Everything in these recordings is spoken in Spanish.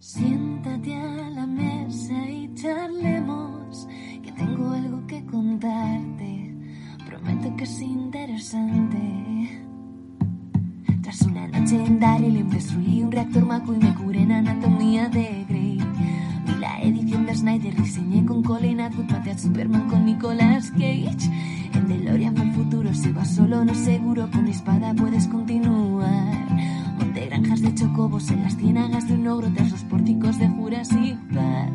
Siéntate a la mesa y charlemos, que tengo algo que contarte. Prometo que es interesante. Tras una noche en Daryl destruí un reactor maco y me curé en anatomía de Grey. Vi la edición de Snyder, diseñé con Colin Atwood, maté a Superman con Nicolas Cage. En DeLorean el futuro, si vas solo no seguro, con mi espada puedes. De chocobos en las ciénagas de un ogro tras los pórticos de Jurassic Park.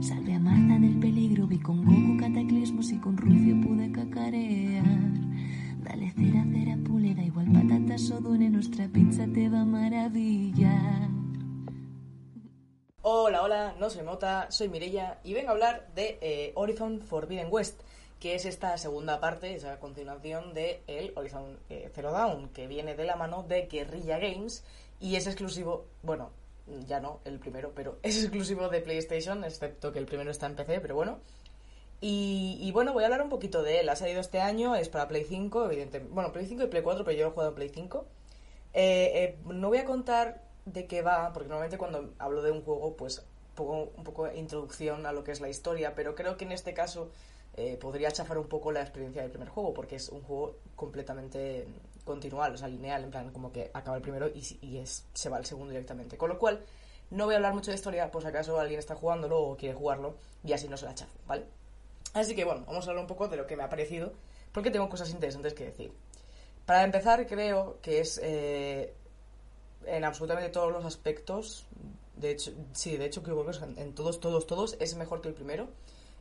Salvé a Marta del peligro, vi con Goku cataclismos y con Rufio pude cacarear. Dale cera, cera, pule, da igual patatas o dune, nuestra pizza te va a maravillar. Hola, hola, no soy Mota, soy Mirella y vengo a hablar de eh, Horizon Forbidden West, que es esta segunda parte, esa continuación de el Horizon eh, Zero Dawn, que viene de la mano de Guerrilla Games y es exclusivo, bueno, ya no, el primero, pero es exclusivo de PlayStation, excepto que el primero está en PC, pero bueno. Y, bueno, voy a hablar un poquito de él. Ha salido este año, es para Play 5, evidentemente. Bueno, Play 5 y Play 4, pero yo he jugado en Play 5. Eh, eh, no voy a contar de qué va, porque normalmente cuando hablo de un juego, pues pongo un poco de introducción a lo que es la historia, pero creo que en este caso eh, podría chafar un poco la experiencia del primer juego, porque es un juego completamente continual, o sea, lineal, en plan, como que acaba el primero y, y es, se va al segundo directamente. Con lo cual, no voy a hablar mucho de historia, si acaso alguien está jugándolo o quiere jugarlo, y así no se la chafo, ¿vale? Así que bueno, vamos a hablar un poco de lo que me ha parecido, porque tengo cosas interesantes que decir. Para empezar, creo que es eh, en absolutamente todos los aspectos, de hecho, sí, de hecho que en todos, todos, todos es mejor que el primero.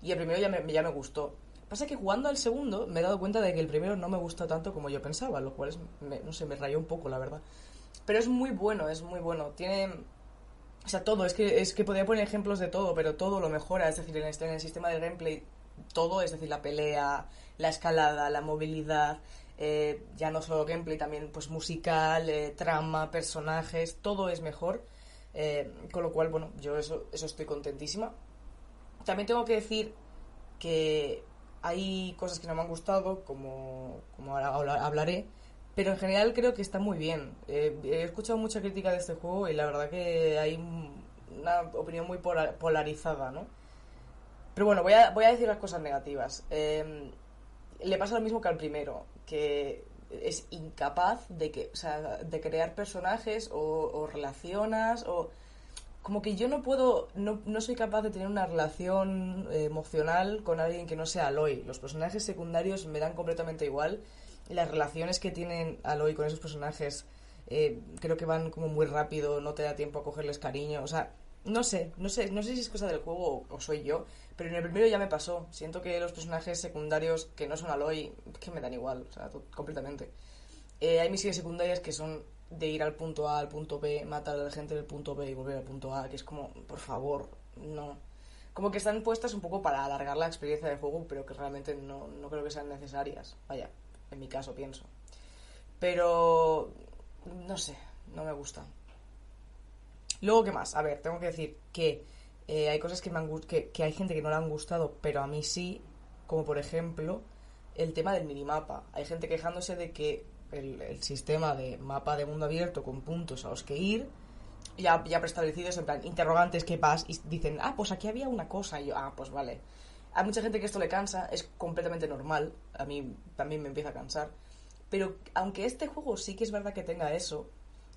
Y el primero ya me, ya me gustó. Pasa que jugando al segundo me he dado cuenta de que el primero no me gusta tanto como yo pensaba, lo cual es, me- no sé, me rayó un poco, la verdad. Pero es muy bueno, es muy bueno. Tiene, o sea, todo, es que, es que podría poner ejemplos de todo, pero todo lo mejora, es decir, en, este, el sistema de gameplay, todo, es decir, la pelea, la escalada, la movilidad, eh, ya no solo gameplay, también pues musical, eh, trama, personajes, todo es mejor. eh, con lo cual, bueno, yo eso, eso estoy contentísima. También tengo que decir que hay cosas que no me han gustado, como, como ahora habla- hablaré, pero en general creo que está muy bien. Eh, he escuchado mucha crítica de este juego y la verdad que hay un- una opinión muy pola- polarizada, ¿no? Pero bueno, voy a, voy a decir las cosas negativas. Eh, le pasa lo mismo que al primero, que es incapaz de que, sea, de crear personajes o, o como que yo no puedo, no, no soy capaz de tener una relación eh, emocional con alguien que no sea Aloy. Los personajes secundarios me dan completamente igual. Las relaciones que tienen Aloy con esos personajes eh, creo que van como muy rápido, no te da tiempo a cogerles cariño. O sea, no sé, no sé, no sé si es cosa del juego o, soy yo, pero en el primero ya me pasó. Siento que los personajes secundarios que no son Aloy, que me dan igual, o sea, completamente. Eh, hay misiones secundarias que son de ir al punto A al punto B, matar a la gente del punto B y volver al punto A, que es como, por favor, no. Como que están puestas un poco para alargar la experiencia de juego, pero que realmente no, no creo que sean necesarias. Vaya, en mi caso pienso. Pero, no sé, no me gusta. Luego, ¿qué más? A ver, tengo que decir que eh, hay cosas que, me han que, que hay gente que no le han gustado, pero a mí sí, como por ejemplo el tema del minimapa. Hay gente quejándose de que el, sistema de mapa de mundo abierto con puntos a los que ir, ya, ya preestablecidos, en plan, interrogantes, ¿qué pasa? Y dicen, ah, pues aquí había una cosa. Y yo, ah, pues vale. Hay mucha gente que esto le cansa, es completamente normal. A mí también me empieza a cansar. Pero aunque este juego sí que es verdad que tenga eso,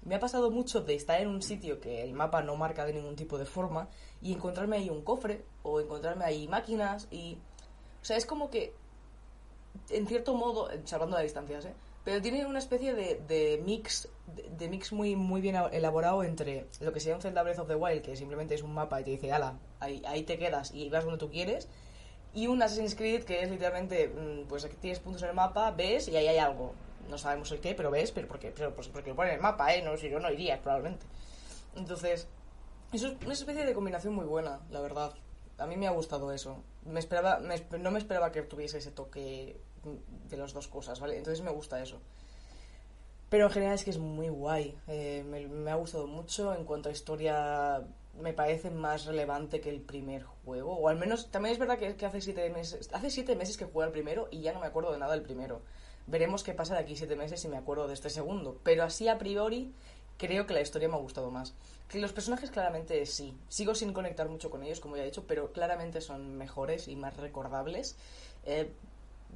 me ha pasado mucho de estar en un sitio que el mapa no marca de ningún tipo de forma y encontrarme ahí un cofre o encontrarme ahí máquinas y... O sea, es como que, en cierto modo, salvando las distancias, ¿eh? Pero tiene una especie de, de mix, de, de mix muy, muy bien elaborado entre lo que sería un Zelda Breath of the Wild, que simplemente es un mapa y te dice, ala, ahí, ahí te quedas y vas donde tú quieres, y un Assassin's Creed que es literalmente, mm, pues aquí tienes puntos en el mapa, ves y ahí hay algo. No sabemos el qué, pero ves, pero porque, pero pues porque lo pone en el mapa, ¿eh? No, si yo no iría, probablemente. Entonces, Es una especie de combinación muy buena, la verdad. A mí me ha gustado eso. Me esperaba, me no me esperaba que tuviese ese toque de las dos cosas, ¿vale? Entonces me gusta eso. Pero en general es que es muy guay. Eh, me, ha gustado mucho. En cuanto a historia, me parece más relevante que el primer juego. O al menos, también es verdad que, hace siete meses. Hace siete meses que jugué al primero y ya no me acuerdo de nada del primero. Veremos qué pasa de aquí siete meses si me acuerdo de este segundo. Pero así a priori, creo que la historia me ha gustado más. Los personajes claramente sí. Sigo sin conectar mucho con ellos, como ya he dicho, pero claramente son mejores y más recordables. Eh,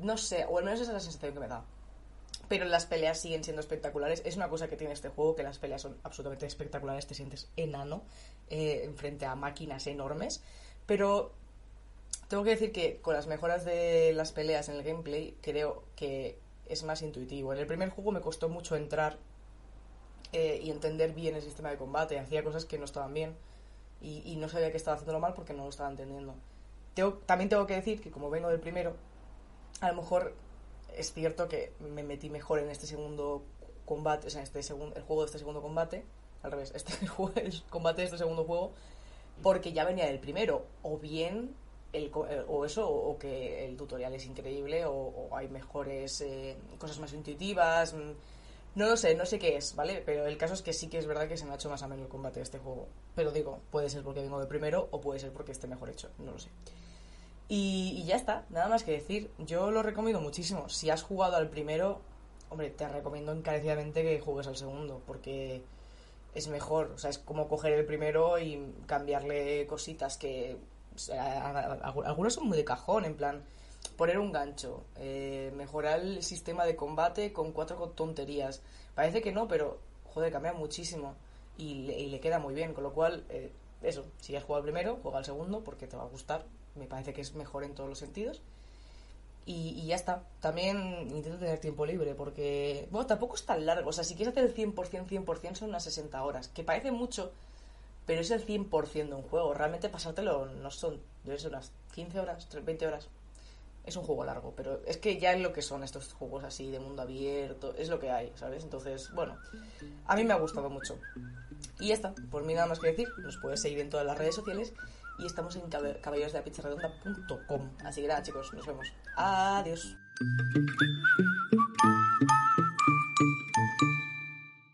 no sé, o al menos esa es la sensación que me da pero las peleas siguen siendo espectaculares. Es una cosa que tiene este juego, que las peleas son absolutamente espectaculares, te sientes enano eh, frente a máquinas enormes, pero tengo que decir que con las mejoras de las peleas en el gameplay creo que es más intuitivo. En el primer juego me costó mucho entrar eh, y entender bien el sistema de combate, hacía cosas que no estaban bien y, no sabía que estaba haciéndolo mal porque no lo estaba entendiendo. También tengo que decir que como vengo del primero, a lo mejor es cierto que me metí mejor en este segundo combate, o sea, este segundo, el juego de este segundo combate, al revés, este el, juego- el combate de este segundo juego, porque ya venía del primero, o bien, el, eh, o eso, o, que el tutorial es increíble, o, hay mejores eh, cosas más intuitivas, mm, no lo sé, no sé qué es, ¿vale? Pero el caso es que sí que es verdad que se me ha hecho más ameno el combate de este juego. Pero digo, puede ser porque vengo del primero, o puede ser porque esté mejor hecho, no lo sé. Y, y ya está, nada más que decir. Yo lo recomiendo muchísimo. Si has jugado al primero, hombre, te recomiendo encarecidamente que juegues al segundo, porque es mejor. O sea, es como coger el primero y cambiarle cositas que. o sea, a- a- a- algunos son muy de cajón, en plan. Poner un gancho, eh, mejorar el sistema de combate con cuatro tonterías. Parece que no, pero joder, cambia muchísimo y le, y le queda muy bien. Con lo cual, eh, eso, si has jugado al primero, juega al segundo porque te va a gustar. Me parece que es mejor en todos los sentidos. Y, y ya está. También intento tener tiempo libre porque, bueno, tampoco es tan largo. O sea, si quieres hacer el 100%, 100% son unas 60 horas, que parece mucho, pero es el 100% de un juego. Realmente pasártelo no son, debe ser unas 15 horas, 20 horas. Es un juego largo, pero es que ya es lo que son estos juegos así de mundo abierto, es lo que hay, ¿sabes? Entonces, bueno, a mí me ha gustado mucho. Y ya está, por mí nada más que decir, nos puedes seguir en todas las redes sociales y estamos en caballerosdelapizzaredonda.com. Así que nada, chicos, nos vemos. Adiós.